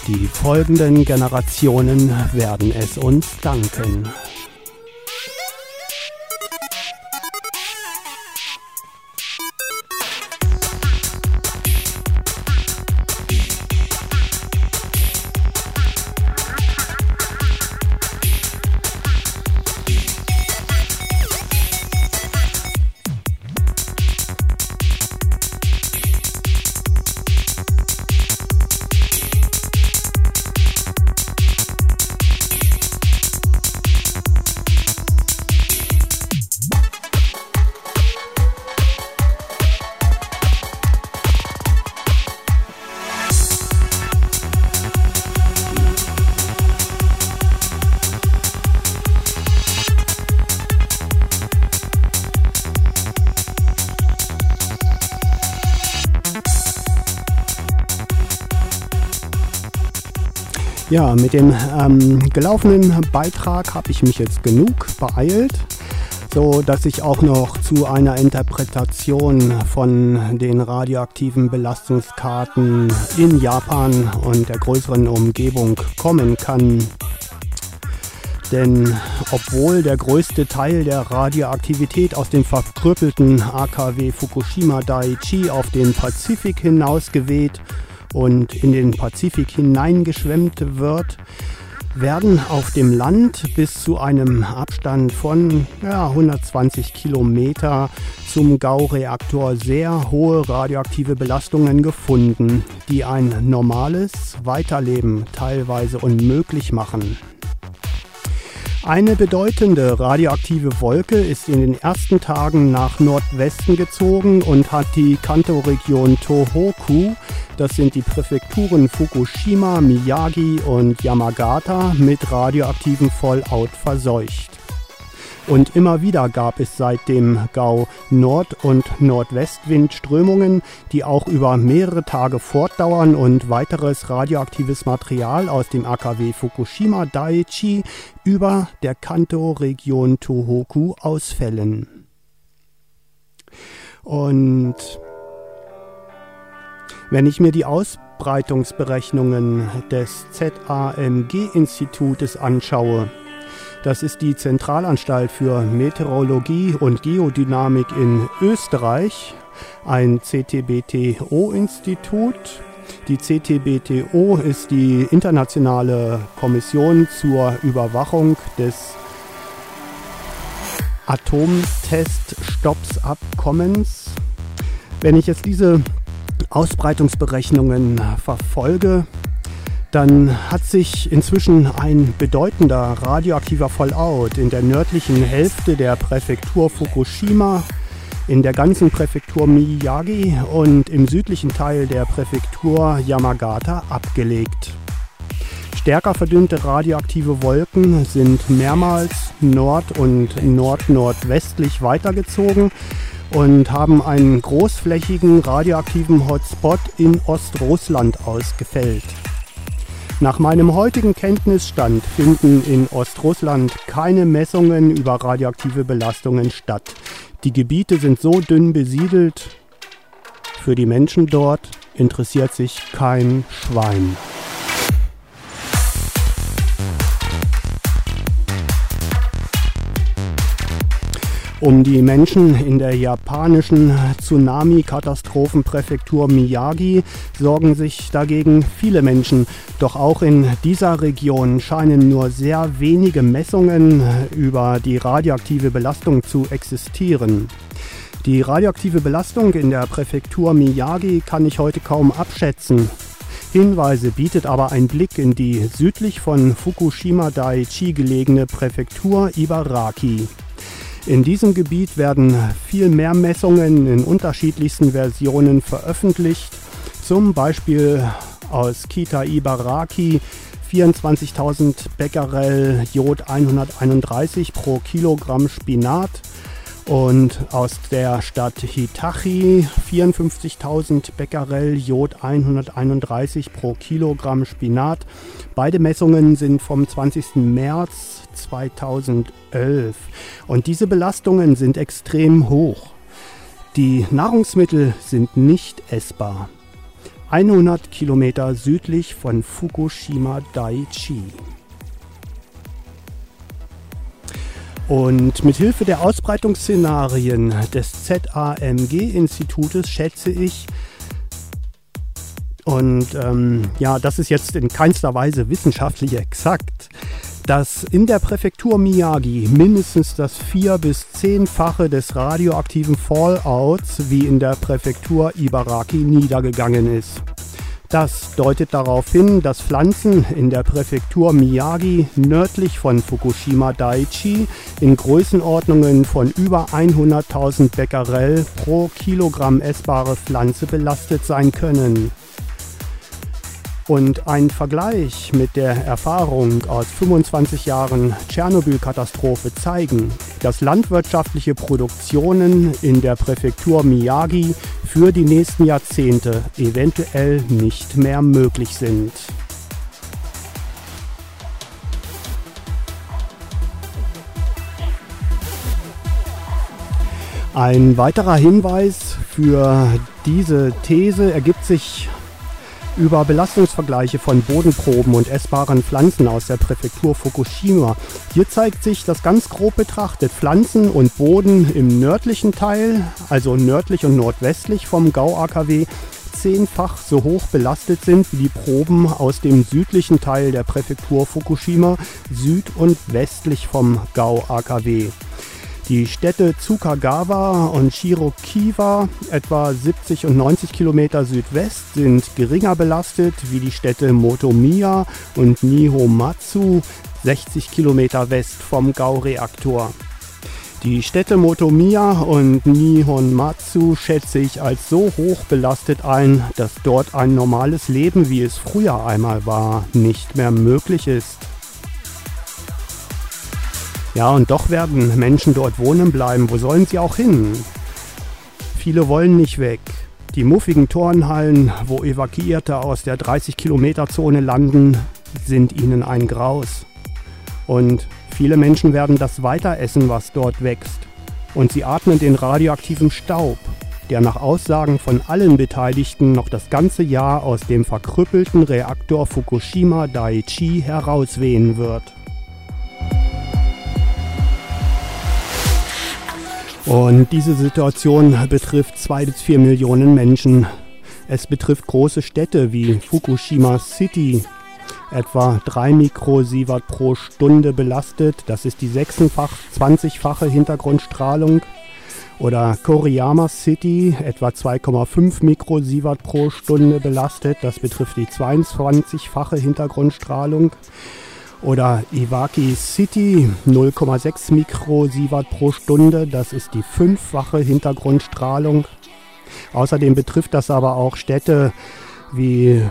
Die folgenden Generationen werden es uns danken. Ja, mit dem ähm, gelaufenen Beitrag habe ich mich jetzt genug beeilt, so dass ich auch noch zu einer Interpretation von den radioaktiven Belastungskarten in Japan und der größeren Umgebung kommen kann. Denn obwohl der größte Teil der Radioaktivität aus dem verkrüppelten AKW Fukushima Daiichi auf den Pazifik hinausgeweht und in den Pazifik hineingeschwemmt wird, werden auf dem Land bis zu einem Abstand von ja, 120 Kilometer zum Gaureaktor sehr hohe radioaktive Belastungen gefunden, die ein normales Weiterleben teilweise unmöglich machen. Eine bedeutende radioaktive Wolke ist in den ersten Tagen nach Nordwesten gezogen und hat die Kanto-Region Tohoku, das sind die Präfekturen Fukushima, Miyagi und Yamagata, mit radioaktivem Fallout verseucht. Und immer wieder gab es seit dem Gau Nord- und Nordwestwindströmungen, die auch über mehrere Tage fortdauern und weiteres radioaktives Material aus dem AKW Fukushima Daiichi über der Kanto-Region Tohoku ausfällen. Und wenn ich mir die Ausbreitungsberechnungen des ZAMG-Institutes anschaue, das ist die Zentralanstalt für Meteorologie und Geodynamik in Österreich, ein CTBTO-Institut. Die CTBTO ist die internationale Kommission zur Überwachung des Atomteststoppsabkommens. Wenn ich jetzt diese Ausbreitungsberechnungen verfolge, dann hat sich inzwischen ein bedeutender radioaktiver Fallout in der nördlichen Hälfte der Präfektur Fukushima, in der ganzen Präfektur Miyagi und im südlichen Teil der Präfektur Yamagata abgelegt. Stärker verdünnte radioaktive Wolken sind mehrmals nord- und nord-nordwestlich weitergezogen und haben einen großflächigen radioaktiven Hotspot in Ostrussland ausgefällt. Nach meinem heutigen Kenntnisstand finden in Ostrussland keine Messungen über radioaktive Belastungen statt. Die Gebiete sind so dünn besiedelt, für die Menschen dort interessiert sich kein Schwein. Um die Menschen in der japanischen Tsunami-Katastrophenpräfektur Miyagi sorgen sich dagegen viele Menschen. Doch auch in dieser Region scheinen nur sehr wenige Messungen über die radioaktive Belastung zu existieren. Die radioaktive Belastung in der Präfektur Miyagi kann ich heute kaum abschätzen. Hinweise bietet aber ein Blick in die südlich von Fukushima Daiichi gelegene Präfektur Ibaraki. In diesem Gebiet werden viel mehr Messungen in unterschiedlichsten Versionen veröffentlicht, zum Beispiel aus Kita Ibaraki 24.000 Becquerel Jod 131 pro Kilogramm Spinat und aus der Stadt Hitachi 54.000 Becquerel Jod 131 pro Kilogramm Spinat. Beide Messungen sind vom 20. März 2011 und diese Belastungen sind extrem hoch. Die Nahrungsmittel sind nicht essbar. 100 Kilometer südlich von Fukushima Daiichi. Und mit Hilfe der Ausbreitungsszenarien des ZAMG-Institutes schätze ich, und ähm, ja, das ist jetzt in keinster Weise wissenschaftlich exakt, dass in der Präfektur Miyagi mindestens das vier- bis zehnfache des radioaktiven Fallouts wie in der Präfektur Ibaraki niedergegangen ist. Das deutet darauf hin, dass Pflanzen in der Präfektur Miyagi nördlich von Fukushima Daiichi in Größenordnungen von über 100.000 Becquerel pro Kilogramm essbare Pflanze belastet sein können. Und ein Vergleich mit der Erfahrung aus 25 Jahren Tschernobyl-Katastrophe zeigen, dass landwirtschaftliche Produktionen in der Präfektur Miyagi für die nächsten Jahrzehnte eventuell nicht mehr möglich sind. Ein weiterer Hinweis für diese These ergibt sich über Belastungsvergleiche von Bodenproben und essbaren Pflanzen aus der Präfektur Fukushima. Hier zeigt sich, dass ganz grob betrachtet Pflanzen und Boden im nördlichen Teil, also nördlich und nordwestlich vom Gau-AKW, zehnfach so hoch belastet sind wie die Proben aus dem südlichen Teil der Präfektur Fukushima, süd- und westlich vom Gau-AKW. Die Städte Tsukagawa und Shirokiwa, etwa 70 und 90 Kilometer Südwest, sind geringer belastet wie die Städte Motomiya und Nihomatsu, 60 Kilometer west vom Gau-Reaktor. Die Städte Motomiya und Nihonmatsu schätze ich als so hoch belastet ein, dass dort ein normales Leben, wie es früher einmal war, nicht mehr möglich ist. Ja, und doch werden Menschen dort wohnen bleiben. Wo sollen sie auch hin? Viele wollen nicht weg. Die muffigen Turnhallen, wo Evakuierte aus der 30-Kilometer-Zone landen, sind ihnen ein Graus. Und viele Menschen werden das weiter essen, was dort wächst. Und sie atmen den radioaktiven Staub, der nach Aussagen von allen Beteiligten noch das ganze Jahr aus dem verkrüppelten Reaktor Fukushima Daiichi herauswehen wird. Und diese Situation betrifft zwei bis vier Millionen Menschen. Es betrifft große Städte wie Fukushima City, etwa 3 Mikrosievert pro Stunde belastet. Das ist die 26 20-fache Hintergrundstrahlung. Oder Koriyama City, etwa 2,5 Mikrosievert pro Stunde belastet. Das betrifft die 22-fache Hintergrundstrahlung. Oder Iwaki City 0,6 Mikrosievert pro Stunde, das ist die fünffache Hintergrundstrahlung. Außerdem betrifft das aber auch Städte wie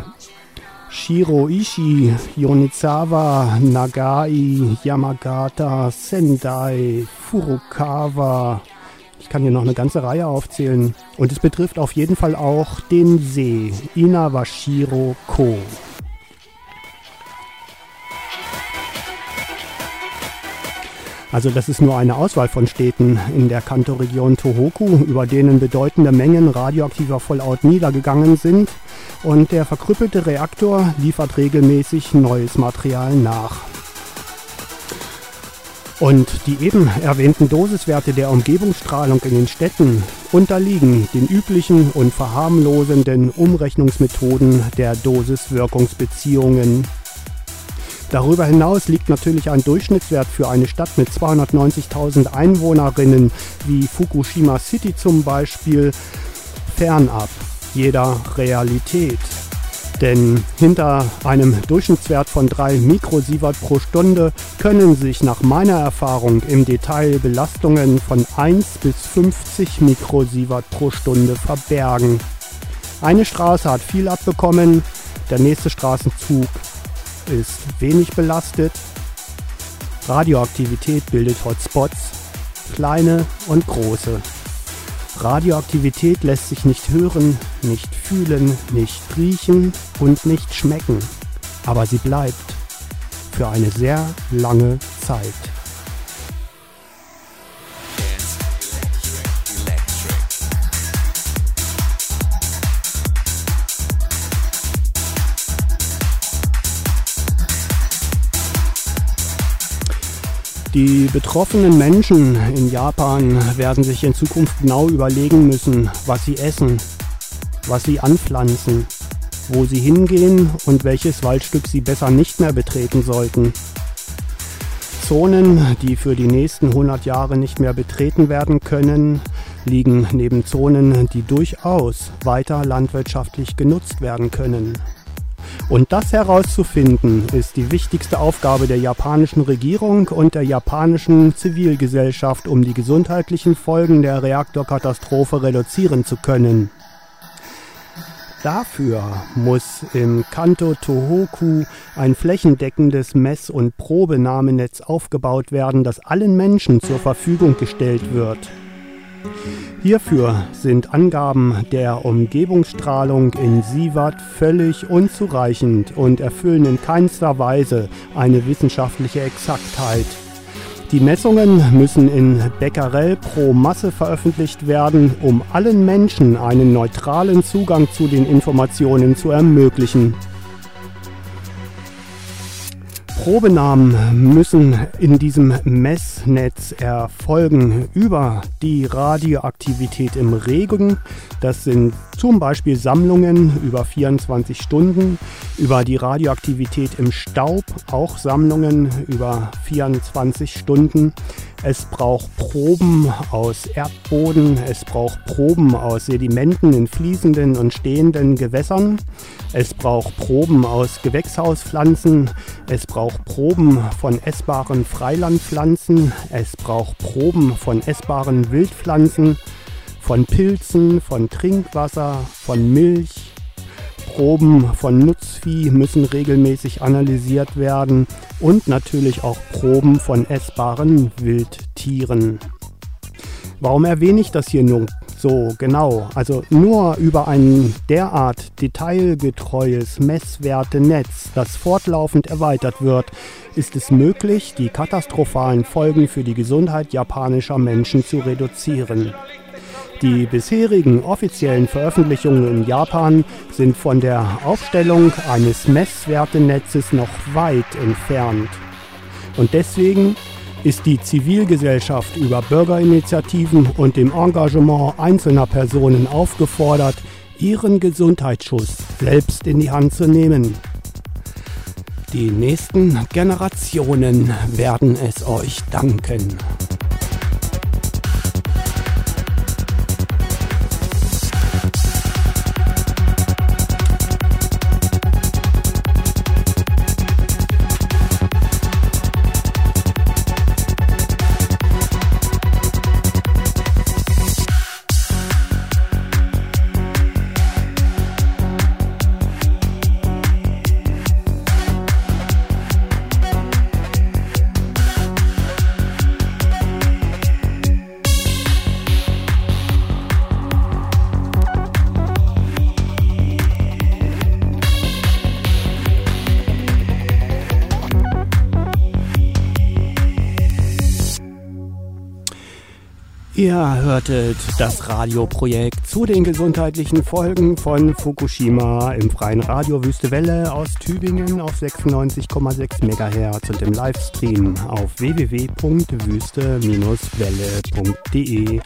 Shiroishi, Yonizawa, Nagai, Yamagata, Sendai, Furukawa. Ich kann hier noch eine ganze Reihe aufzählen. Und es betrifft auf jeden Fall auch den See Inawashiro-ko. Also das ist nur eine Auswahl von Städten in der Kanto-Region Tohoku, über denen bedeutende Mengen radioaktiver Fallout niedergegangen sind. Und der verkrüppelte Reaktor liefert regelmäßig neues Material nach. Und die eben erwähnten Dosiswerte der Umgebungsstrahlung in den Städten unterliegen den üblichen und verharmlosenden Umrechnungsmethoden der Dosis-Wirkungsbeziehungen. Darüber hinaus liegt natürlich ein Durchschnittswert für eine Stadt mit 290.000 Einwohnerinnen wie Fukushima City zum Beispiel fernab jeder Realität. Denn hinter einem Durchschnittswert von 3 Mikrosievert pro Stunde können sich nach meiner Erfahrung im Detail Belastungen von 1 bis 50 Mikrosievert pro Stunde verbergen. Eine Straße hat viel abbekommen, der nächste Straßenzug ist wenig belastet. Radioaktivität bildet Hotspots, kleine und große. Radioaktivität lässt sich nicht hören, nicht fühlen, nicht riechen und nicht schmecken. Aber sie bleibt für eine sehr lange Zeit. Die betroffenen Menschen in Japan werden sich in Zukunft genau überlegen müssen, was sie essen, was sie anpflanzen, wo sie hingehen und welches Waldstück sie besser nicht mehr betreten sollten. Zonen, die für die nächsten 100 Jahre nicht mehr betreten werden können, liegen neben Zonen, die durchaus weiter landwirtschaftlich genutzt werden können. Und das herauszufinden, ist die wichtigste Aufgabe der japanischen Regierung und der japanischen Zivilgesellschaft, um die gesundheitlichen Folgen der Reaktorkatastrophe reduzieren zu können. Dafür muss im Kanto Tohoku ein flächendeckendes Mess- und Probenahmenetz aufgebaut werden, das allen Menschen zur Verfügung gestellt wird. Hierfür sind Angaben der Umgebungsstrahlung in Sievert völlig unzureichend und erfüllen in keinster Weise eine wissenschaftliche Exaktheit. Die Messungen müssen in Becquerel pro Masse veröffentlicht werden, um allen Menschen einen neutralen Zugang zu den Informationen zu ermöglichen. Probenahmen müssen in diesem Messnetz erfolgen über die Radioaktivität im Regen. Das sind zum Beispiel Sammlungen über 24 Stunden, über die Radioaktivität im Staub, auch Sammlungen über 24 Stunden. Es braucht Proben aus Erdboden, es braucht Proben aus Sedimenten in fließenden und stehenden Gewässern, es braucht Proben aus Gewächshauspflanzen, es braucht Proben von essbaren Freilandpflanzen, es braucht Proben von essbaren Wildpflanzen, von Pilzen, von Trinkwasser, von Milch, Proben von Nutzvieh müssen regelmäßig analysiert werden und natürlich auch Proben von essbaren Wildtieren. Warum erwähne ich das hier nun so genau? Also nur über ein derart detailgetreues Messwertenetz, das fortlaufend erweitert wird, ist es möglich, die katastrophalen Folgen für die Gesundheit japanischer Menschen zu reduzieren. Die bisherigen offiziellen Veröffentlichungen in Japan sind von der Aufstellung eines Messwertenetzes noch weit entfernt. Und deswegen ist die Zivilgesellschaft über Bürgerinitiativen und dem Engagement einzelner Personen aufgefordert, ihren Gesundheitsschutz selbst in die Hand zu nehmen. Die nächsten Generationen werden es euch danken. Ihr hörtet das Radioprojekt zu den gesundheitlichen Folgen von Fukushima im freien Radio Wüste Welle aus Tübingen auf 96,6 MHz und im Livestream auf www.wüste-welle.de.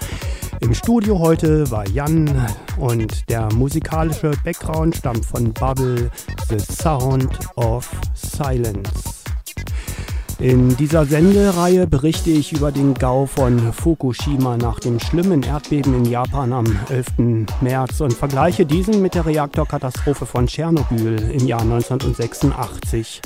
Im Studio heute war Jan und der musikalische Background stammt von Bubble, The Sound of Silence. In dieser Sendereihe berichte ich über den Gau von Fukushima nach dem schlimmen Erdbeben in Japan am 11. März und vergleiche diesen mit der Reaktorkatastrophe von Tschernobyl im Jahr 1986.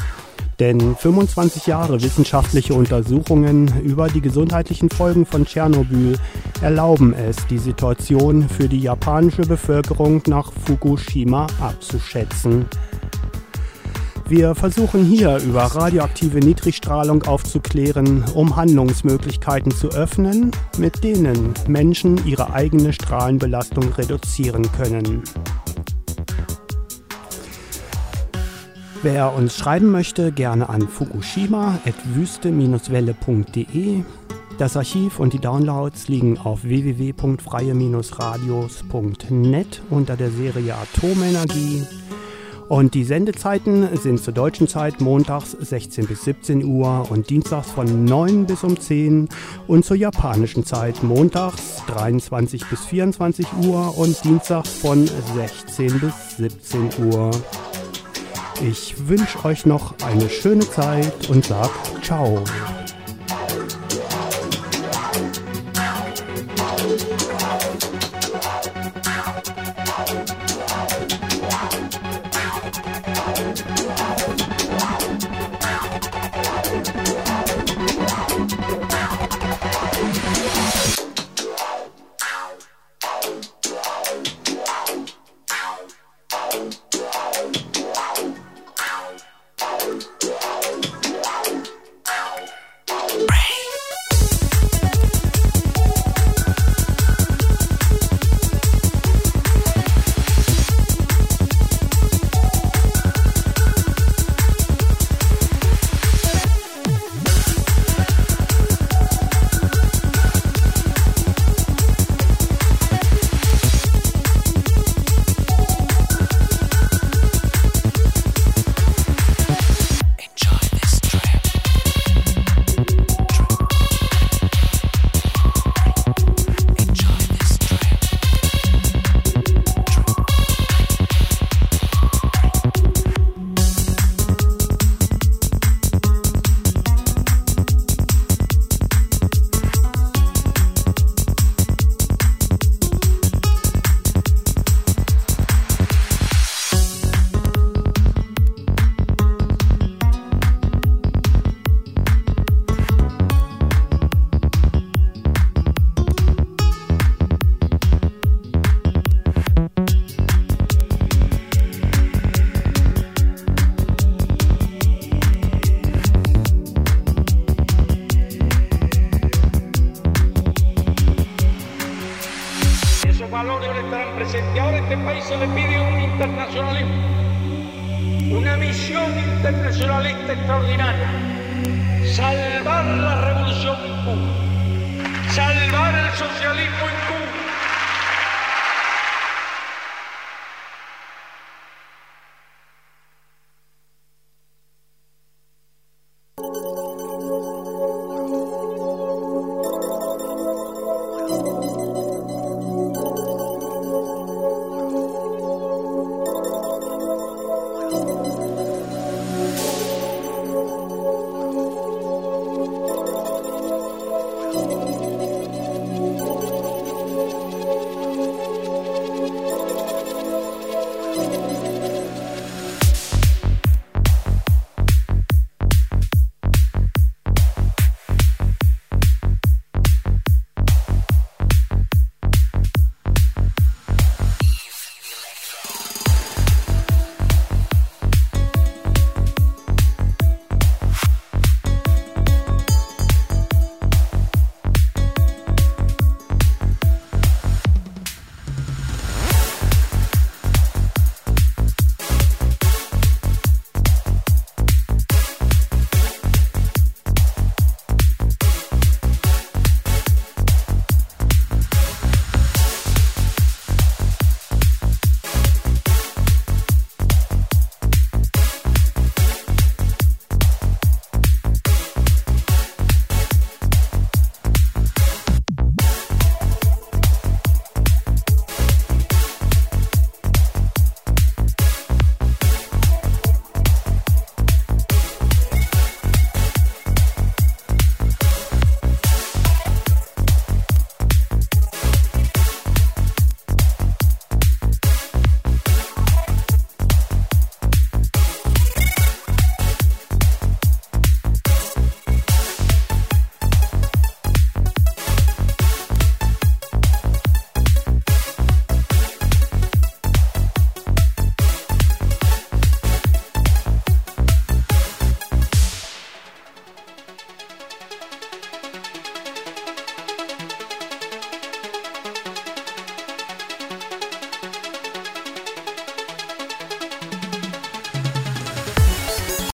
Denn 25 Jahre wissenschaftliche Untersuchungen über die gesundheitlichen Folgen von Tschernobyl erlauben es, die Situation für die japanische Bevölkerung nach Fukushima abzuschätzen. Wir versuchen hier über radioaktive Niedrigstrahlung aufzuklären, um Handlungsmöglichkeiten zu öffnen, mit denen Menschen ihre eigene Strahlenbelastung reduzieren können. Wer uns schreiben möchte, gerne an fukushima.wüste-welle.de. Das Archiv und die Downloads liegen auf www.freie-radios.net unter der Serie Atomenergie. Und die Sendezeiten sind zur deutschen Zeit montags 16 bis 17 Uhr und dienstags von 9 bis um 10 und zur japanischen Zeit montags 23 bis 24 Uhr und dienstags von 16 bis 17 Uhr. Ich wünsche euch noch eine schöne Zeit und sag ciao.